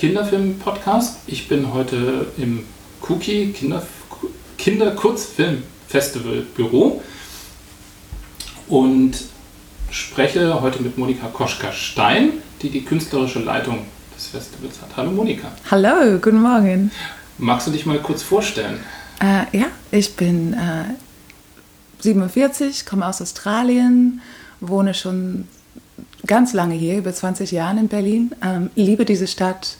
Kinderfilm-Podcast. Ich bin heute im Cookie Kinder, Kinderkurzfilm-Festival Büro und spreche heute mit Monika Koschka-Stein, die die künstlerische Leitung des Festivals hat. Hallo Monika. Hallo, guten Morgen. Magst du dich mal kurz vorstellen? Äh, ja, ich bin äh, 47, komme aus Australien, wohne schon ganz lange hier, über 20 Jahre in Berlin, ähm, liebe diese Stadt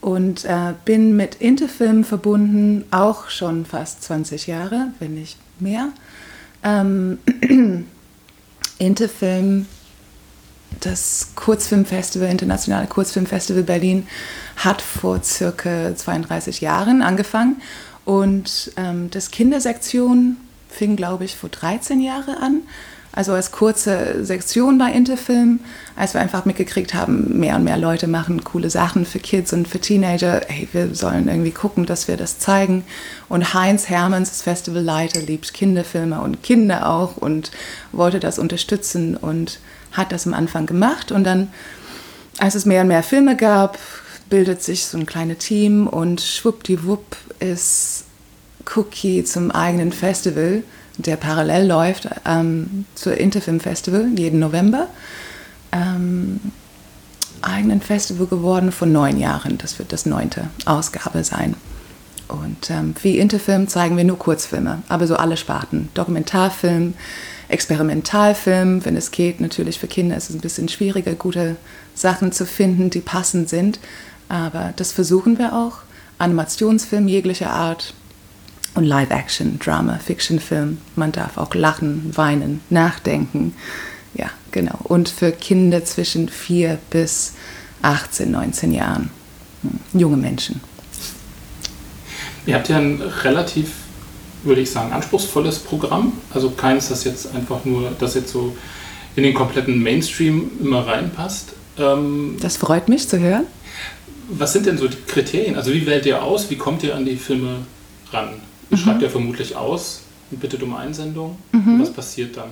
und äh, bin mit Interfilm verbunden, auch schon fast 20 Jahre, wenn nicht mehr. Ähm, Interfilm, das Kurzfilmfestival, Internationale Kurzfilmfestival Berlin, hat vor circa 32 Jahren angefangen und ähm, das Kindersektion fing, glaube ich, vor 13 Jahren an also als kurze Sektion bei Interfilm, als wir einfach mitgekriegt haben, mehr und mehr Leute machen coole Sachen für Kids und für Teenager. Hey, wir sollen irgendwie gucken, dass wir das zeigen. Und Heinz Hermanns, das Festivalleiter, liebt Kinderfilme und Kinder auch und wollte das unterstützen und hat das am Anfang gemacht. Und dann, als es mehr und mehr Filme gab, bildet sich so ein kleines Team und schwuppdiwupp ist Cookie zum eigenen Festival der parallel läuft ähm, zur Interfilm Festival jeden November. Ähm, eigenen Festival geworden vor neun Jahren. Das wird das neunte Ausgabe sein. Und ähm, wie Interfilm zeigen wir nur Kurzfilme, aber so alle Sparten. Dokumentarfilm, Experimentalfilm, wenn es geht. Natürlich für Kinder ist es ein bisschen schwieriger, gute Sachen zu finden, die passend sind. Aber das versuchen wir auch. Animationsfilm jeglicher Art, und Live-Action, Drama, Fiction-Film. Man darf auch lachen, weinen, nachdenken. Ja, genau. Und für Kinder zwischen 4 bis 18, 19 Jahren. Hm, junge Menschen. Ihr habt ja ein relativ, würde ich sagen, anspruchsvolles Programm. Also keins, das jetzt einfach nur, das jetzt so in den kompletten Mainstream immer reinpasst. Ähm, das freut mich zu hören. Was sind denn so die Kriterien? Also wie wählt ihr aus? Wie kommt ihr an die Filme ran? Mhm. Schreibt er vermutlich aus und bittet um Einsendung. Mhm. Was passiert dann?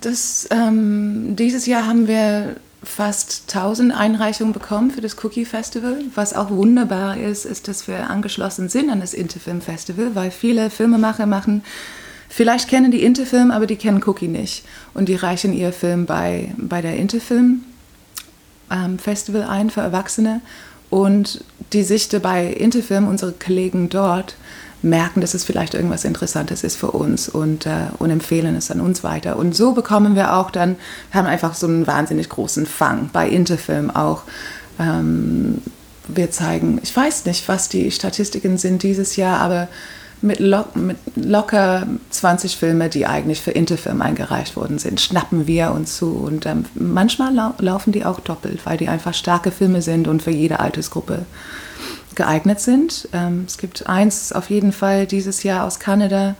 Das, ähm, dieses Jahr haben wir fast 1000 Einreichungen bekommen für das Cookie Festival. Was auch wunderbar ist, ist, dass wir angeschlossen sind an das Interfilm Festival, weil viele Filmemacher machen, vielleicht kennen die Interfilm, aber die kennen Cookie nicht. Und die reichen ihr Film bei, bei der Interfilm ähm, Festival ein für Erwachsene. Und die Sichte bei Interfilm, unsere Kollegen dort, merken, dass es vielleicht irgendwas Interessantes ist für uns und, äh, und empfehlen es an uns weiter. Und so bekommen wir auch dann, wir haben einfach so einen wahnsinnig großen Fang bei Interfilm auch. Ähm, wir zeigen, ich weiß nicht, was die Statistiken sind dieses Jahr, aber mit, lo mit locker 20 Filme, die eigentlich für Interfilm eingereicht worden sind, schnappen wir uns zu. Und ähm, manchmal lau laufen die auch doppelt, weil die einfach starke Filme sind und für jede Altersgruppe geeignet sind. Ähm, es gibt eins auf jeden Fall dieses Jahr aus Kanada,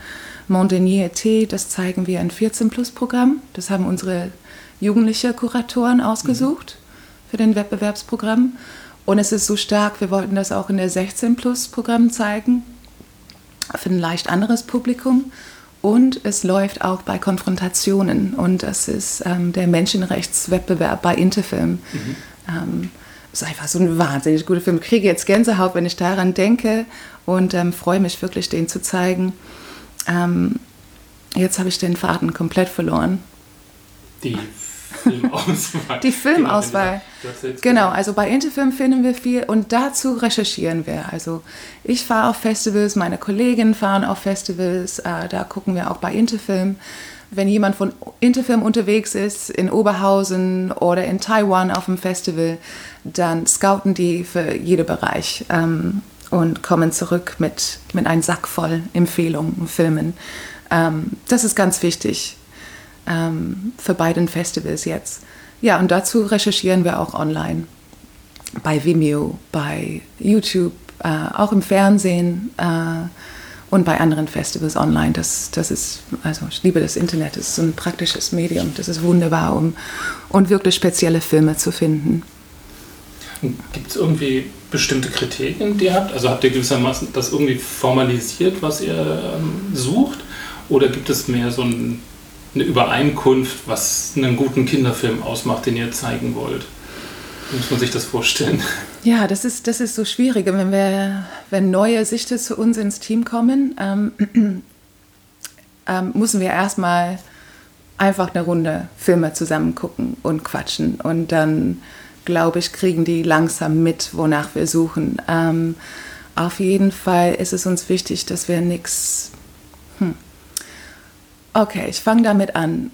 Montagnier T, das zeigen wir ein 14-Plus-Programm. Das haben unsere jugendliche Kuratoren ausgesucht mhm. für den Wettbewerbsprogramm. Und es ist so stark, wir wollten das auch in der 16-Plus-Programm zeigen für ein leicht anderes Publikum. Und es läuft auch bei Konfrontationen. Und das ist ähm, der Menschenrechtswettbewerb bei Interfilm. Mhm. Ähm, ist einfach so ein wahnsinnig guter Film. Ich kriege jetzt Gänsehaut, wenn ich daran denke und ähm, freue mich wirklich, den zu zeigen. Ähm, jetzt habe ich den Faden komplett verloren. Die Filmauswahl. Die Filmauswahl. Genau, also bei Interfilm finden wir viel und dazu recherchieren wir. Also ich fahre auf Festivals, meine Kolleginnen fahren auf Festivals, äh, da gucken wir auch bei Interfilm. Wenn jemand von Interfilm unterwegs ist, in Oberhausen oder in Taiwan auf dem Festival, dann scouten die für jeden Bereich ähm, und kommen zurück mit, mit einem Sack voll Empfehlungen, Filmen. Ähm, das ist ganz wichtig ähm, für beiden Festivals jetzt. Ja, und dazu recherchieren wir auch online. Bei Vimeo, bei YouTube, äh, auch im Fernsehen äh, und bei anderen Festivals online. Das, das ist, also ich liebe das Internet, das ist so ein praktisches Medium. Das ist wunderbar, um und wirklich spezielle Filme zu finden. Gibt es irgendwie bestimmte Kriterien, die ihr habt? Also habt ihr gewissermaßen das irgendwie formalisiert, was ihr ähm, sucht? Oder gibt es mehr so ein eine Übereinkunft, was einen guten Kinderfilm ausmacht, den ihr zeigen wollt? Muss man sich das vorstellen? Ja, das ist, das ist so schwierig. Wenn, wir, wenn neue Sichte zu uns ins Team kommen, ähm, ähm, müssen wir erstmal einfach eine Runde Filme zusammen gucken und quatschen. Und dann, glaube ich, kriegen die langsam mit, wonach wir suchen. Ähm, auf jeden Fall ist es uns wichtig, dass wir nichts... Hm. Okay, ich fange damit an.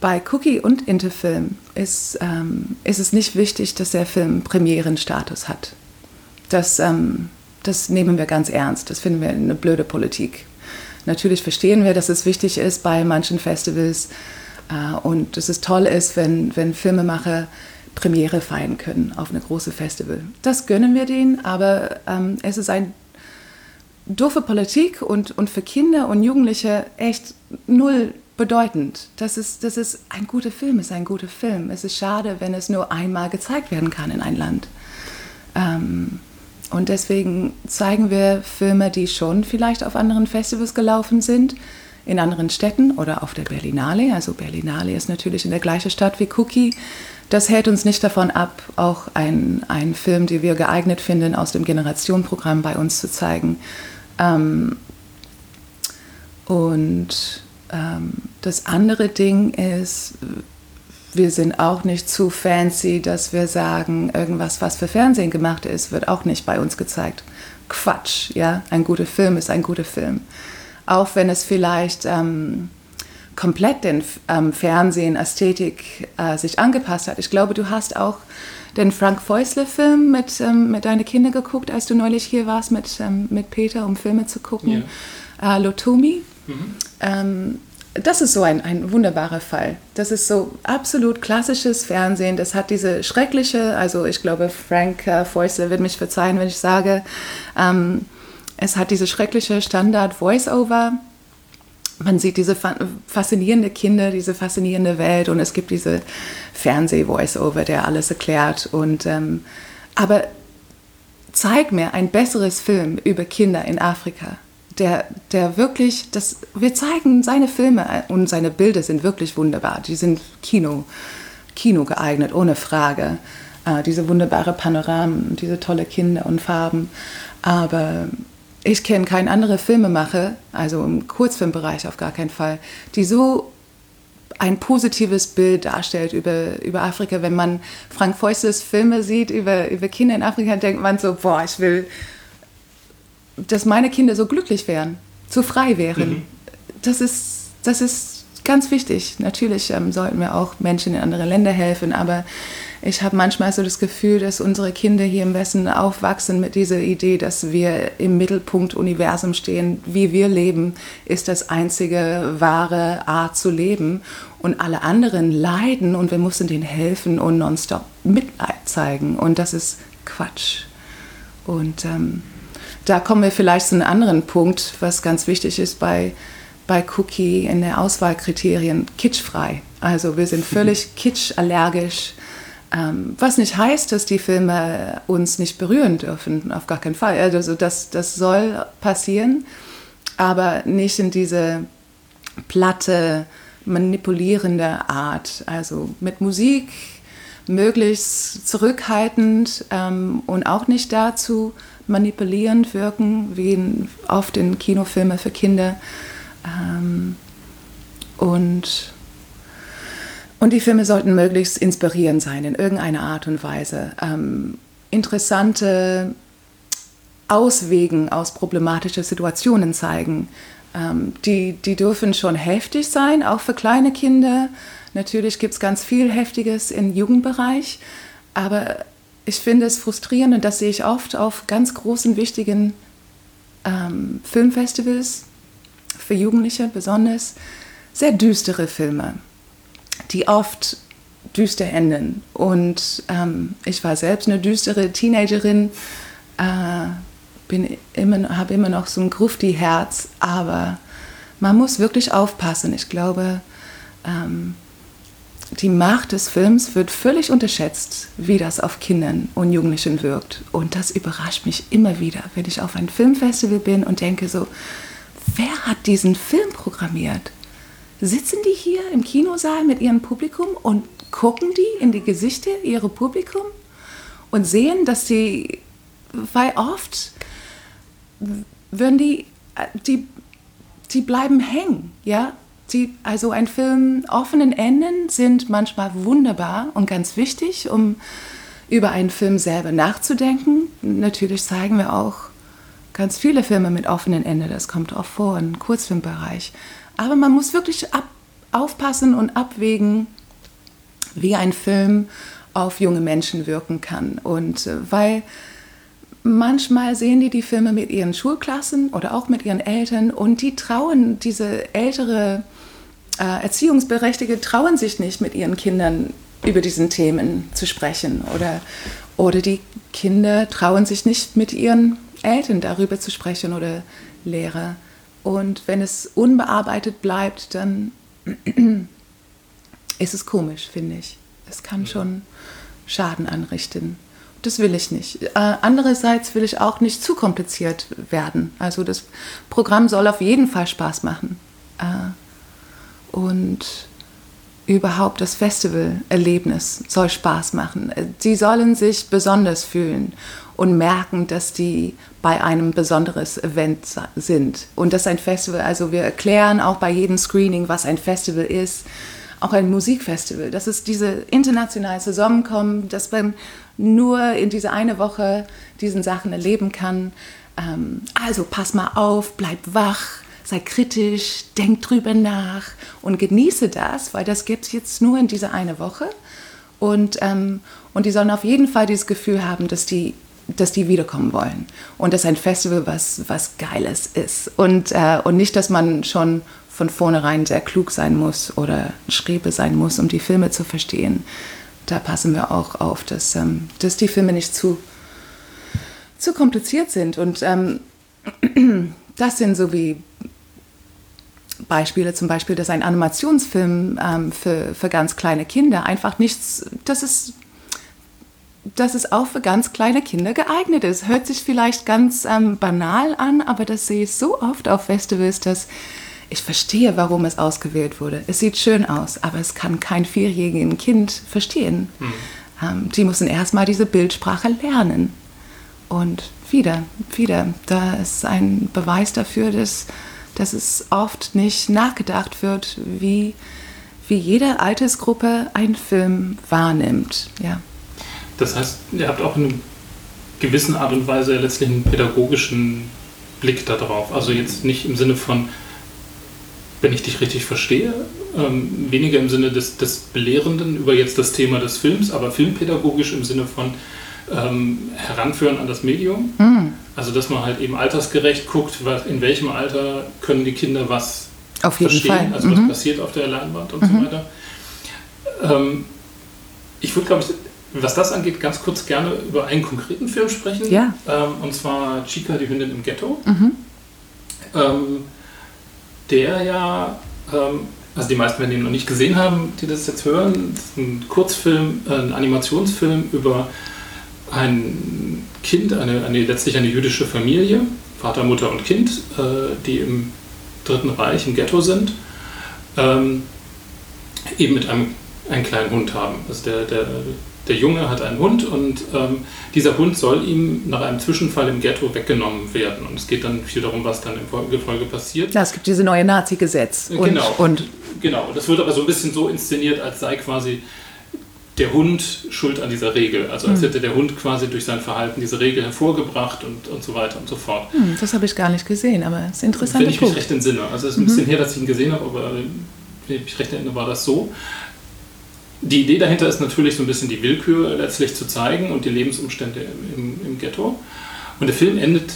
Bei Cookie und Interfilm ist, ähm, ist es nicht wichtig, dass der Film Premierenstatus hat. Das, ähm, das nehmen wir ganz ernst. Das finden wir eine blöde Politik. Natürlich verstehen wir, dass es wichtig ist bei manchen Festivals äh, und dass es toll ist, wenn, wenn Filmemacher Premiere feiern können auf eine große Festival. Das gönnen wir denen, aber ähm, es ist eine doofe Politik und, und für Kinder und Jugendliche echt null bedeutend. Das ist, das ist ein guter Film, ist ein guter Film. Es ist schade, wenn es nur einmal gezeigt werden kann in ein Land. Ähm, und deswegen zeigen wir Filme, die schon vielleicht auf anderen Festivals gelaufen sind, in anderen Städten oder auf der Berlinale. Also Berlinale ist natürlich in der gleichen Stadt wie Cookie. Das hält uns nicht davon ab, auch einen Film, den wir geeignet finden, aus dem Generationenprogramm bei uns zu zeigen. Ähm, und ähm, das andere Ding ist, wir sind auch nicht zu fancy, dass wir sagen, irgendwas, was für Fernsehen gemacht ist, wird auch nicht bei uns gezeigt. Quatsch, ja. Ein guter Film ist ein guter Film. Auch wenn es vielleicht ähm, komplett den ähm, Fernsehen, Ästhetik äh, sich angepasst hat. Ich glaube, du hast auch den Frank Fäusle-Film mit, ähm, mit deinen Kindern geguckt, als du neulich hier warst mit, ähm, mit Peter, um Filme zu gucken. Ja. Äh, Lotumi. Mhm. Ähm, das ist so ein, ein wunderbarer Fall. Das ist so absolut klassisches Fernsehen. Das hat diese schreckliche, also ich glaube, Frank äh, Fäusle wird mich verzeihen, wenn ich sage, ähm, es hat diese schreckliche Standard-Voice-Over. Man sieht diese faszinierende Kinder, diese faszinierende Welt und es gibt diese Fernseh-Voice-Over, der alles erklärt. Und, ähm, aber zeig mir ein besseres Film über Kinder in Afrika der, der wirklich, das, wir zeigen seine Filme und seine Bilder sind wirklich wunderbar. Die sind Kino, Kino geeignet, ohne Frage. Äh, diese wunderbare Panoramen, diese tolle Kinder und Farben. Aber ich kenne keinen anderen Filmemacher, also im Kurzfilmbereich auf gar keinen Fall, die so ein positives Bild darstellt über, über Afrika. Wenn man Frank Feustes Filme sieht über, über Kinder in Afrika, denkt man so, boah, ich will dass meine Kinder so glücklich wären, so frei wären. Mhm. Das, ist, das ist ganz wichtig. Natürlich ähm, sollten wir auch Menschen in andere Länder helfen, aber ich habe manchmal so das Gefühl, dass unsere Kinder hier im Westen aufwachsen mit dieser Idee, dass wir im Mittelpunkt Universum stehen. Wie wir leben, ist das einzige wahre Art zu leben. Und alle anderen leiden und wir müssen denen helfen und nonstop Mitleid zeigen. Und das ist Quatsch. Und ähm, da kommen wir vielleicht zu einem anderen Punkt, was ganz wichtig ist bei, bei Cookie in der Auswahlkriterien, kitschfrei. Also wir sind völlig kitschallergisch, was nicht heißt, dass die Filme uns nicht berühren dürfen, auf gar keinen Fall. Also das, das soll passieren, aber nicht in diese platte, manipulierende Art. Also mit Musik möglichst zurückhaltend ähm, und auch nicht dazu manipulierend wirken, wie oft in Kinofilmen für Kinder. Ähm, und, und die Filme sollten möglichst inspirierend sein, in irgendeiner Art und Weise. Ähm, interessante Auswegen aus problematischen Situationen zeigen. Ähm, die, die dürfen schon heftig sein, auch für kleine Kinder. Natürlich gibt es ganz viel Heftiges im Jugendbereich, aber ich finde es frustrierend und das sehe ich oft auf ganz großen, wichtigen ähm, Filmfestivals, für Jugendliche besonders, sehr düstere Filme, die oft düster enden. Und ähm, ich war selbst eine düstere Teenagerin, äh, immer, habe immer noch so ein Grufti-Herz, aber man muss wirklich aufpassen. Ich glaube, ähm, die Macht des Films wird völlig unterschätzt, wie das auf Kindern und Jugendlichen wirkt. Und das überrascht mich immer wieder, wenn ich auf ein Filmfestival bin und denke so, wer hat diesen Film programmiert? Sitzen die hier im Kinosaal mit ihrem Publikum und gucken die in die Gesichter ihrer Publikum und sehen, dass sie, weil oft würden die, die, die bleiben hängen, ja. Die, also ein Film, offenen Enden sind manchmal wunderbar und ganz wichtig, um über einen Film selber nachzudenken. Natürlich zeigen wir auch ganz viele Filme mit offenen Enden, das kommt auch vor im Kurzfilmbereich. Aber man muss wirklich ab, aufpassen und abwägen, wie ein Film auf junge Menschen wirken kann. Und äh, weil manchmal sehen die die Filme mit ihren Schulklassen oder auch mit ihren Eltern und die trauen, diese ältere äh, Erziehungsberechtigte trauen sich nicht mit ihren Kindern über diesen Themen zu sprechen oder, oder die Kinder trauen sich nicht mit ihren Eltern darüber zu sprechen oder Lehrer. Und wenn es unbearbeitet bleibt, dann ist es komisch, finde ich. Es kann schon Schaden anrichten. Das will ich nicht. Äh, andererseits will ich auch nicht zu kompliziert werden. Also das Programm soll auf jeden Fall Spaß machen. Äh, und überhaupt das Festivalerlebnis soll Spaß machen. Sie sollen sich besonders fühlen und merken, dass die bei einem besonderes Event sind. Und das ist ein Festival, also wir erklären auch bei jedem Screening, was ein Festival ist. Auch ein Musikfestival. Das ist diese internationale Zusammenkommen, dass man nur in dieser eine Woche diesen Sachen erleben kann. Ähm, also pass mal auf, bleib wach, sei kritisch, denk drüber nach und genieße das, weil das gibt es jetzt nur in dieser eine Woche. Und, ähm, und die sollen auf jeden Fall dieses Gefühl haben, dass die, dass die wiederkommen wollen. Und das ist ein Festival, was, was Geiles ist. Und, äh, und nicht, dass man schon von vornherein sehr klug sein muss oder Schriebe sein muss, um die Filme zu verstehen. Da passen wir auch auf, dass, ähm, dass die Filme nicht zu, zu kompliziert sind. Und ähm, das sind so wie Beispiele, zum Beispiel, dass ein Animationsfilm ähm, für, für ganz kleine Kinder einfach nichts, das ist, dass es auch für ganz kleine Kinder geeignet ist. Hört sich vielleicht ganz ähm, banal an, aber das sehe ich so oft auf Festivals, dass ich verstehe, warum es ausgewählt wurde. Es sieht schön aus, aber es kann kein vierjähriges Kind verstehen. Hm. Ähm, die müssen erstmal diese Bildsprache lernen. Und wieder, wieder, da ist ein Beweis dafür, dass dass es oft nicht nachgedacht wird, wie, wie jede Altersgruppe einen Film wahrnimmt. Ja. Das heißt, ihr habt auch in einer gewissen Art und Weise letztlich einen pädagogischen Blick darauf. Also jetzt nicht im Sinne von, wenn ich dich richtig verstehe, ähm, weniger im Sinne des, des Belehrenden über jetzt das Thema des Films, aber filmpädagogisch im Sinne von, ähm, heranführen an das Medium. Mhm. Also dass man halt eben altersgerecht guckt, was, in welchem Alter können die Kinder was auf jeden verstehen, Fall. also mhm. was passiert auf der Leinwand und mhm. so weiter. Ähm, ich würde, glaube ich, was das angeht, ganz kurz gerne über einen konkreten Film sprechen. Ja. Ähm, und zwar Chica, die Hündin im Ghetto. Mhm. Ähm, der ja, ähm, also die meisten werden ihn noch nicht gesehen haben, die das jetzt hören, das ist ein Kurzfilm, äh, ein Animationsfilm über ein Kind, eine, eine, letztlich eine jüdische Familie, Vater, Mutter und Kind, äh, die im Dritten Reich im Ghetto sind, ähm, eben mit einem, einem kleinen Hund haben. Also der, der, der Junge hat einen Hund und ähm, dieser Hund soll ihm nach einem Zwischenfall im Ghetto weggenommen werden. Und es geht dann viel darum, was dann im Gefolge passiert. Ja, es gibt diese neue Nazi-Gesetz. Genau. Und genau. Das wird aber so ein bisschen so inszeniert, als sei quasi der Hund schuld an dieser Regel. Also als hm. hätte der Hund quasi durch sein Verhalten diese Regel hervorgebracht und, und so weiter und so fort. Hm, das habe ich gar nicht gesehen, aber es ist interessant. Wenn ich mich recht entsinne. Also es ist ein mhm. bisschen her, dass ich ihn gesehen habe, aber wenn ich mich recht erinnere, war das so. Die Idee dahinter ist natürlich so ein bisschen die Willkür letztlich zu zeigen und die Lebensumstände im, im Ghetto. Und der Film endet,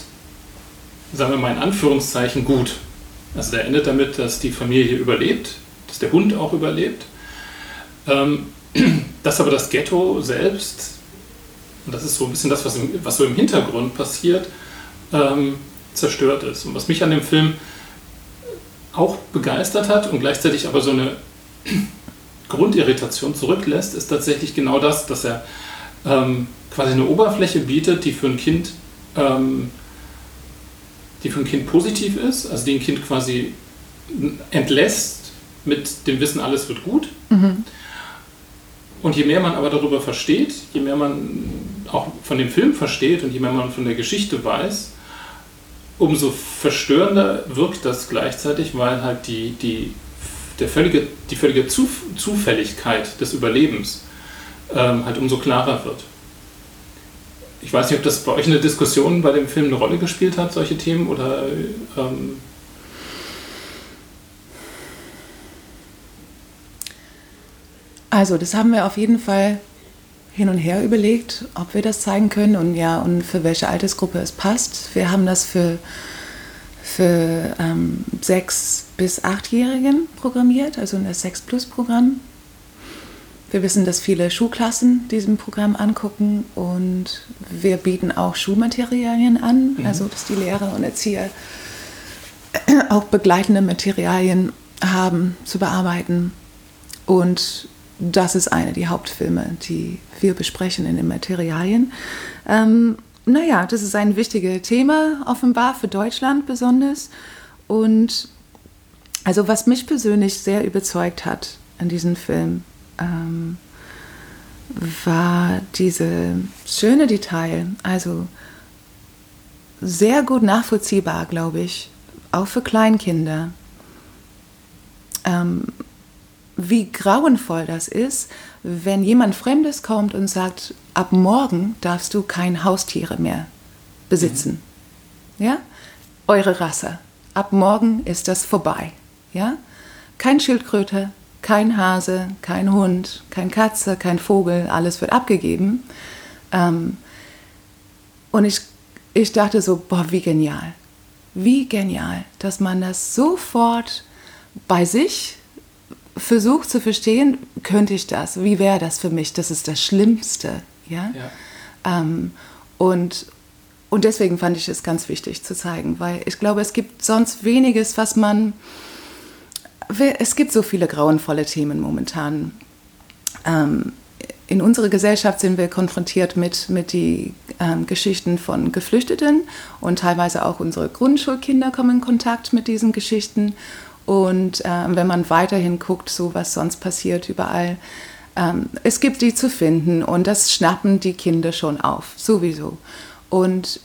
sagen wir mal in Anführungszeichen, gut. Also der endet damit, dass die Familie überlebt, dass der Hund auch überlebt. Ähm, dass aber das Ghetto selbst, und das ist so ein bisschen das, was, im, was so im Hintergrund passiert, ähm, zerstört ist. Und was mich an dem Film auch begeistert hat und gleichzeitig aber so eine Grundirritation zurücklässt, ist tatsächlich genau das, dass er ähm, quasi eine Oberfläche bietet, die für ein Kind ähm, die für ein Kind positiv ist, also die ein Kind quasi entlässt mit dem Wissen, alles wird gut. Mhm Und je mehr man aber darüber versteht, je mehr man auch von dem Film versteht und je mehr man von der Geschichte weiß, umso verstörender wirkt das gleichzeitig, weil halt die, die, der völlige, die völlige Zufälligkeit des Überlebens ähm, halt umso klarer wird. Ich weiß nicht, ob das bei euch in der Diskussion bei dem Film eine Rolle gespielt hat, solche Themen, oder ähm Also, das haben wir auf jeden Fall hin und her überlegt, ob wir das zeigen können und ja, und für welche Altersgruppe es passt. Wir haben das für, für ähm, sechs bis achtjährigen programmiert, also in das 6 Plus Programm. Wir wissen, dass viele Schulklassen diesem Programm angucken und wir bieten auch Schulmaterialien an, mhm. also dass die Lehrer und Erzieher auch begleitende Materialien haben zu bearbeiten. Und das ist eine der Hauptfilme, die wir besprechen in den Materialien. Ähm, naja, das ist ein wichtiges Thema, offenbar für Deutschland besonders. Und also was mich persönlich sehr überzeugt hat an diesem Film, ähm, war diese schöne Detail, also sehr gut nachvollziehbar, glaube ich, auch für Kleinkinder. Ähm, wie grauenvoll das ist, wenn jemand Fremdes kommt und sagt, ab morgen darfst du kein Haustiere mehr besitzen. Mhm. Ja? Eure Rasse. Ab morgen ist das vorbei. Ja? Kein Schildkröte, kein Hase, kein Hund, kein Katze, kein Vogel, alles wird abgegeben. Ähm, und ich, ich dachte so, boah, wie genial. Wie genial, dass man das sofort bei sich versucht zu verstehen, könnte ich das? Wie wäre das für mich? Das ist das Schlimmste. Ja? ja. Ähm, und, und deswegen fand ich es ganz wichtig zu zeigen, weil ich glaube, es gibt sonst weniges, was man. Es gibt so viele grauenvolle Themen momentan. Ähm, in unserer Gesellschaft sind wir konfrontiert mit, mit den ähm, Geschichten von Geflüchteten und teilweise auch unsere Grundschulkinder kommen in Kontakt mit diesen Geschichten. Und äh, wenn man weiterhin guckt, so was sonst passiert überall, ähm, es gibt die zu finden und das schnappen die Kinder schon auf, sowieso. Und,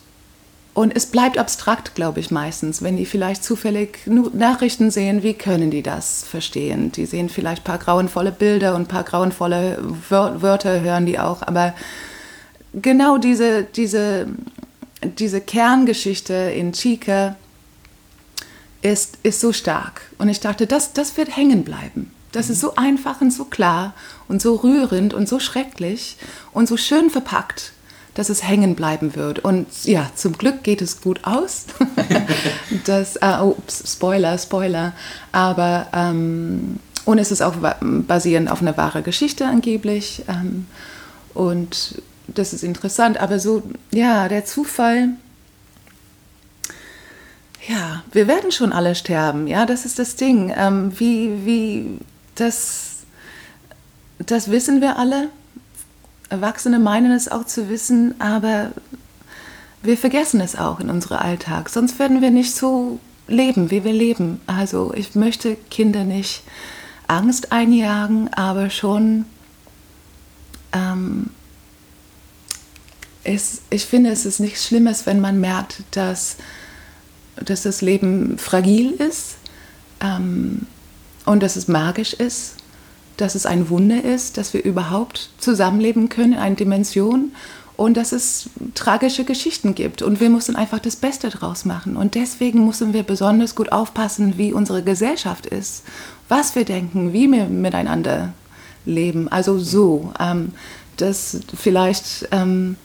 und es bleibt abstrakt, glaube ich, meistens. Wenn die vielleicht zufällig Nachrichten sehen, wie können die das verstehen? Die sehen vielleicht ein paar grauenvolle Bilder und ein paar grauenvolle Wörter hören die auch, aber genau diese, diese, diese Kerngeschichte in Chica, ist, ist so stark. Und ich dachte, das, das wird hängen bleiben. Das ist so einfach und so klar und so rührend und so schrecklich und so schön verpackt, dass es hängen bleiben wird. Und ja, zum Glück geht es gut aus. das, äh, oh, Spoiler, Spoiler. Aber, ähm, und es ist auch basierend auf einer wahren Geschichte angeblich. Ähm, und das ist interessant. Aber so, ja, der Zufall ja, wir werden schon alle sterben, ja, das ist das Ding. Ähm, wie, wie, das, das wissen wir alle. Erwachsene meinen es auch zu wissen, aber wir vergessen es auch in unserem Alltag. Sonst werden wir nicht so leben, wie wir leben. Also ich möchte Kinder nicht Angst einjagen, aber schon, ähm, es, ich finde, es ist nichts Schlimmes, wenn man merkt, dass dass das Leben fragil ist ähm, und dass es magisch ist, dass es ein Wunder ist, dass wir überhaupt zusammenleben können in einer Dimension und dass es tragische Geschichten gibt. Und wir müssen einfach das Beste draus machen. Und deswegen müssen wir besonders gut aufpassen, wie unsere Gesellschaft ist, was wir denken, wie wir miteinander leben. Also so, ähm, dass vielleicht ähm,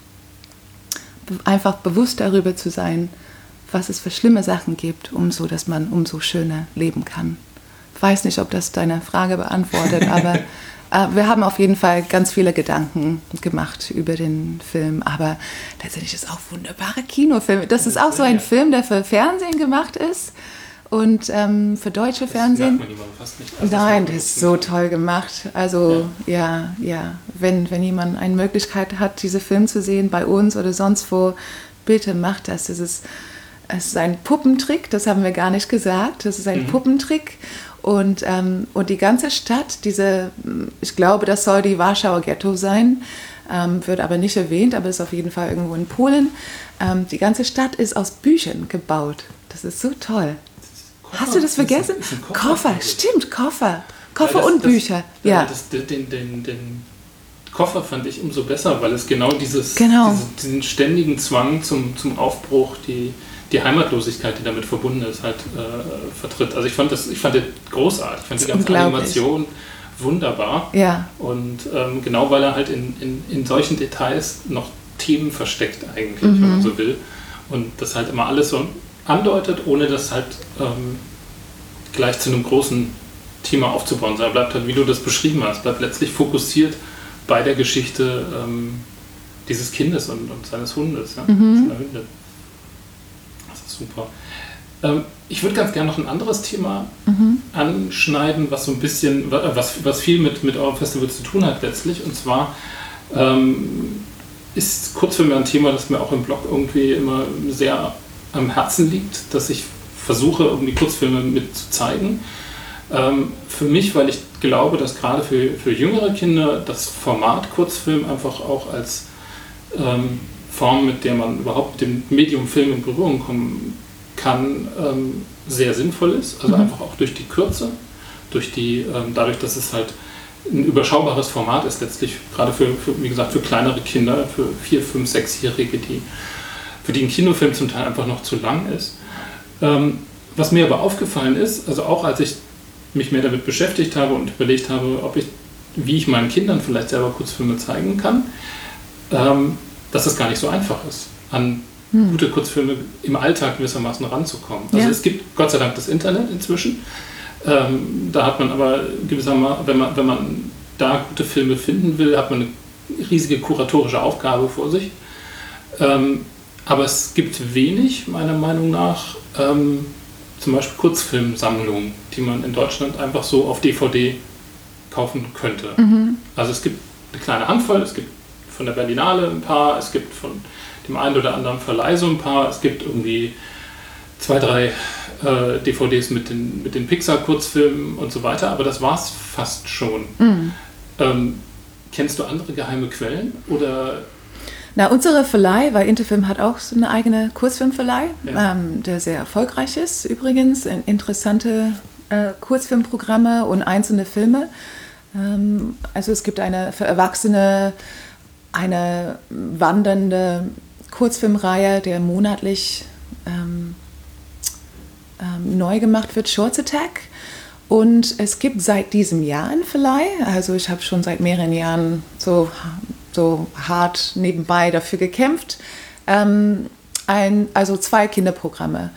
einfach bewusst darüber zu sein, was es für schlimme Sachen gibt, umso dass man umso schöner leben kann. Ich weiß nicht, ob das deine Frage beantwortet, aber äh, wir haben auf jeden Fall ganz viele Gedanken gemacht über den Film. Aber tatsächlich ist es auch ein wunderbarer Kinofilm. Das ist auch so ein Film, der für Fernsehen gemacht ist. Und ähm, für deutsche das Fernsehen. Man fast nicht. Also Nein, das ist so toll gemacht. Also ja, ja, ja. Wenn, wenn jemand eine Möglichkeit hat, diese Film zu sehen bei uns oder sonst wo, bitte macht das. Das ist es ist ein Puppentrick, das haben wir gar nicht gesagt. Das ist ein mhm. Puppentrick. Und, ähm, und die ganze Stadt, diese, ich glaube, das soll die Warschauer Ghetto sein, ähm, wird aber nicht erwähnt, aber ist auf jeden Fall irgendwo in Polen. Ähm, die ganze Stadt ist aus Büchern gebaut. Das ist so toll. Koffer, Hast du das vergessen? Das Koffer, Koffer stimmt, Koffer. Koffer das, und Bücher. Das, ja. Das, den, den, den Koffer fand ich umso besser, weil es genau, dieses, genau. Diese, diesen ständigen Zwang zum, zum Aufbruch, die, die Heimatlosigkeit, die damit verbunden ist, halt äh, vertritt. Also ich fand das, ich fand das großartig. Ich fand die ganze Animation wunderbar. Ja. Und ähm, genau weil er halt in, in, in solchen Details noch Themen versteckt eigentlich, mhm. wenn man so will. Und das halt immer alles so andeutet, ohne das halt ähm, gleich zu einem großen Thema aufzubauen. Er bleibt halt, wie du das beschrieben hast, bleibt letztlich fokussiert bei der Geschichte ähm, dieses Kindes und, und, seines Hundes, ja, mhm. seiner Hündin. Das ist super. Ähm, ich würde ganz gerne noch ein anderes Thema mhm. anschneiden, was so ein bisschen, was, was viel mit, mit eurem Festival zu tun hat letztlich. Und zwar ähm, ist Kurzfilme ein Thema, das mir auch im Blog irgendwie immer sehr am Herzen liegt, dass ich versuche, irgendwie Kurzfilme mit zu zeigen. Ähm, für mich, weil ich glaube, dass gerade für, für jüngere Kinder das Format Kurzfilm einfach auch als ähm, Form, mit der man überhaupt mit dem Medium Film in Berührung kommen kann, ähm, sehr sinnvoll ist. Also mhm. einfach auch durch die Kürze, durch die, ähm, dadurch, dass es halt ein überschaubares Format ist, letztlich gerade für, für, wie gesagt, für kleinere Kinder, für vier, fünf, sechsjährige, die, für die ein Kinofilm zum Teil einfach noch zu lang ist. Ähm, was mir aber aufgefallen ist, also auch als ich mich mehr damit beschäftigt habe und überlegt habe, ob ich, wie ich meinen Kindern vielleicht selber Kurzfilme zeigen kann, ähm, dass es gar nicht so einfach ist, an hm. gute Kurzfilme im Alltag gewissermaßen ranzukommen. Also ja. es gibt Gott sei Dank das Internet inzwischen. Ähm, da hat man aber gewissermaßen, wenn man, wenn man da gute Filme finden will, hat man eine riesige kuratorische Aufgabe vor sich. Ähm, aber es gibt wenig, meiner Meinung nach, ähm, zum Beispiel Kurzfilmsammlungen, die man in Deutschland einfach so auf DVD kaufen könnte. Mhm. Also es gibt eine kleine Handvoll, es gibt von der Berlinale ein paar, es gibt von dem einen oder anderen Verleih so ein paar, es gibt irgendwie zwei, drei äh, DVDs mit den, mit den Pixar-Kurzfilmen und so weiter, aber das war es fast schon. Mhm. Ähm, kennst du andere geheime Quellen oder na, unsere Verleih, weil Interfilm hat auch so eine eigene Kurzfilmverleih, ja. ähm, der sehr erfolgreich ist übrigens. Interessante äh, Kurzfilmprogramme und einzelne Filme. Ähm, also es gibt eine für Erwachsene, eine wandernde Kurzfilmreihe, der monatlich ähm, ähm neu gemacht wird, Shorts Attack. Und es gibt seit diesem Jahr ein Verleih, also ich habe schon seit mehreren Jahren so so hart nebenbei dafür gekämpft. Ähm, ein, also zwei Kinderprogramme.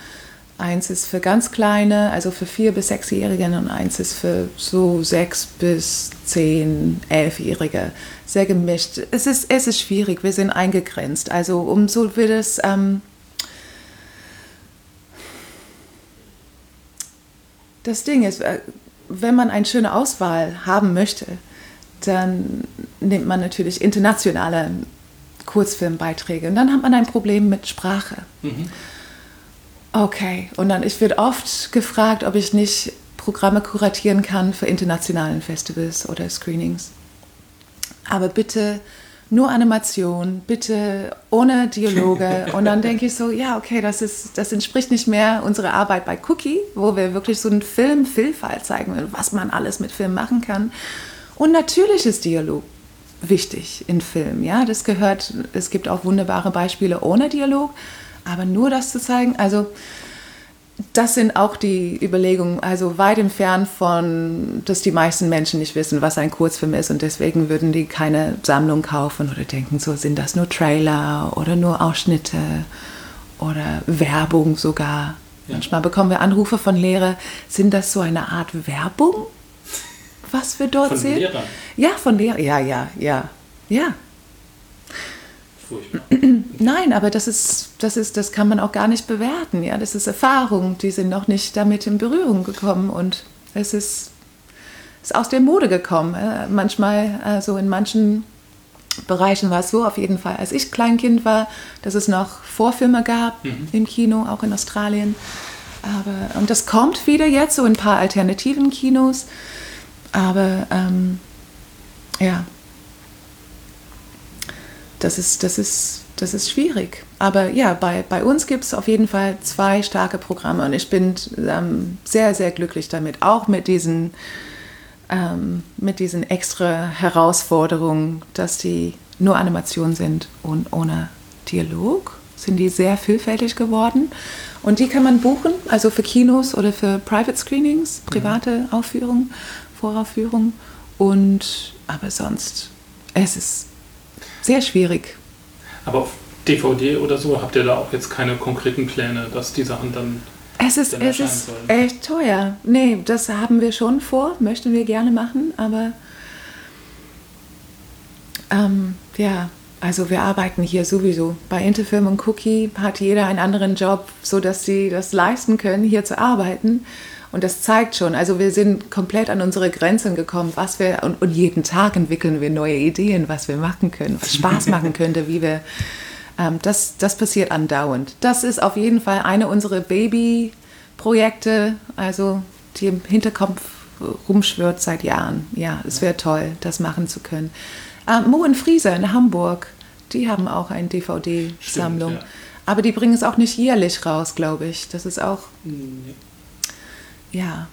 Eins ist für ganz kleine, also für vier bis sechsjährige und eins ist für so sechs bis zehn, elfjährige. Sehr gemischt. Es ist, es ist schwierig, wir sind eingegrenzt. Also umso wird es ähm, das Ding ist, äh, wenn man eine schöne Auswahl haben möchte, dann nimmt man natürlich internationale Kurzfilmbeiträge und dann hat man ein Problem mit Sprache. Mhm. Okay, und dann ich werde oft gefragt, ob ich nicht Programme kuratieren kann für internationalen Festivals oder Screenings. Aber bitte nur Animation, bitte ohne Dialoge. Und dann denke ich so, ja, okay, das, ist, das entspricht nicht mehr unserer Arbeit bei Cookie, wo wir wirklich so einen Film-Vielfalt zeigen, was man alles mit Film machen kann. Und natürlich ist Dialog wichtig in Filmen. Ja, das gehört, es gibt auch wunderbare Beispiele ohne Dialog, aber nur das zu zeigen, also das sind auch die Überlegungen, also weit entfernt von, dass die meisten Menschen nicht wissen, was ein Kurzfilm ist und deswegen würden die keine Sammlung kaufen oder denken, so sind das nur Trailer oder nur Ausschnitte oder Werbung sogar. Ja. Manchmal bekommen wir Anrufe von Lehrern, sind das so eine Art Werbung? was wir dort von sehen? Lehrern? Ja, von Lehrern. Ja, ja, ja, ja. Furchtbar. Nein, aber das ist, das ist, das kann man auch gar nicht bewerten. Ja, das ist Erfahrung. Die sind noch nicht damit in Berührung gekommen und es ist, ist aus der Mode gekommen. Manchmal, also in manchen Bereichen war es so auf jeden Fall, als ich Kleinkind war, dass es noch Vorfilme gab mhm. im Kino, auch in Australien. Aber, und das kommt wieder jetzt, so in ein paar alternativen Kinos. Aber ähm, ja, das ist, das, ist, das ist schwierig. Aber ja, bei, bei uns gibt es auf jeden Fall zwei starke Programme und ich bin ähm, sehr, sehr glücklich damit, auch mit diesen ähm, mit diesen extra Herausforderungen, dass die nur Animation sind und ohne Dialog, sind die sehr vielfältig geworden. Und die kann man buchen, also für Kinos oder für Private Screenings, private Aufführungen, Voraufführungen. Und aber sonst, es ist sehr schwierig. Aber auf DVD oder so habt ihr da auch jetzt keine konkreten Pläne, dass die Sachen dann es ist, es ist echt teuer. Nee, das haben wir schon vor, möchten wir gerne machen, aber ähm, ja, also wir arbeiten hier sowieso. Bei Interfilm und Cookie hat jeder einen anderen Job, sodass sie das leisten können, hier zu arbeiten. Und das zeigt schon, also wir sind komplett an unsere Grenzen gekommen, was wir, und, und jeden Tag entwickeln wir neue Ideen, was wir machen können, was Spaß machen könnte, wie wir ähm, das, das passiert andauernd. Das ist auf jeden Fall eine unserer Baby-Projekte, also die im Hinterkopf rumschwirrt seit Jahren. Ja, es wäre toll, das machen zu können. Ähm, Mo und Frieser in Hamburg, die haben auch eine DVD-Sammlung. Ja. Aber die bringen es auch nicht jährlich raus, glaube ich. Das ist auch. Nee. Ja.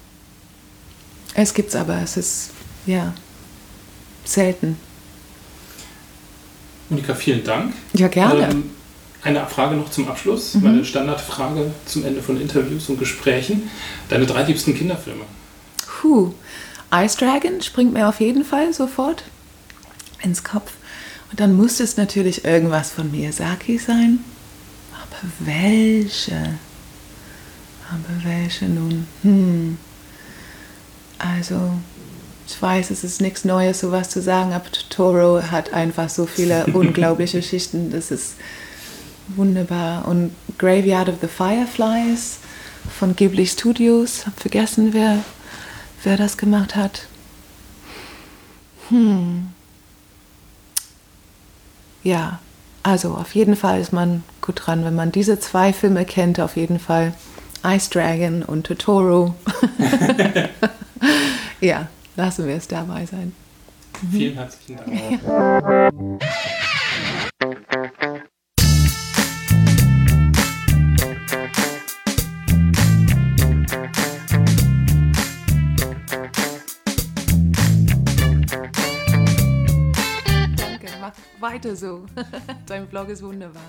Es gibt es aber, es ist ja selten. Monika, vielen Dank. Ja, gerne. Ähm, eine Frage noch zum Abschluss, mhm. meine Standardfrage zum Ende von Interviews und Gesprächen. Deine drei liebsten Kinderfilme? Puh, Ice Dragon springt mir auf jeden Fall sofort ins Kopf. Und dann muss es natürlich irgendwas von Miyazaki sein. Aber welche? Aber welche nun? Hm. Also, ich weiß, es ist nichts Neues, sowas zu sagen, aber Totoro hat einfach so viele unglaubliche Schichten. Das ist wunderbar. Und Graveyard of the Fireflies von Ghibli Studios. Habe vergessen, wer, wer das gemacht hat. Hm. Ja, also auf jeden Fall ist man gut dran, wenn man diese zwei Filme kennt, auf jeden Fall Ice Dragon und Totoro. ja, lassen wir es dabei sein. Vielen herzlichen Dank. Ja. Danke, mach weiter so. Dein Vlog ist wunderbar.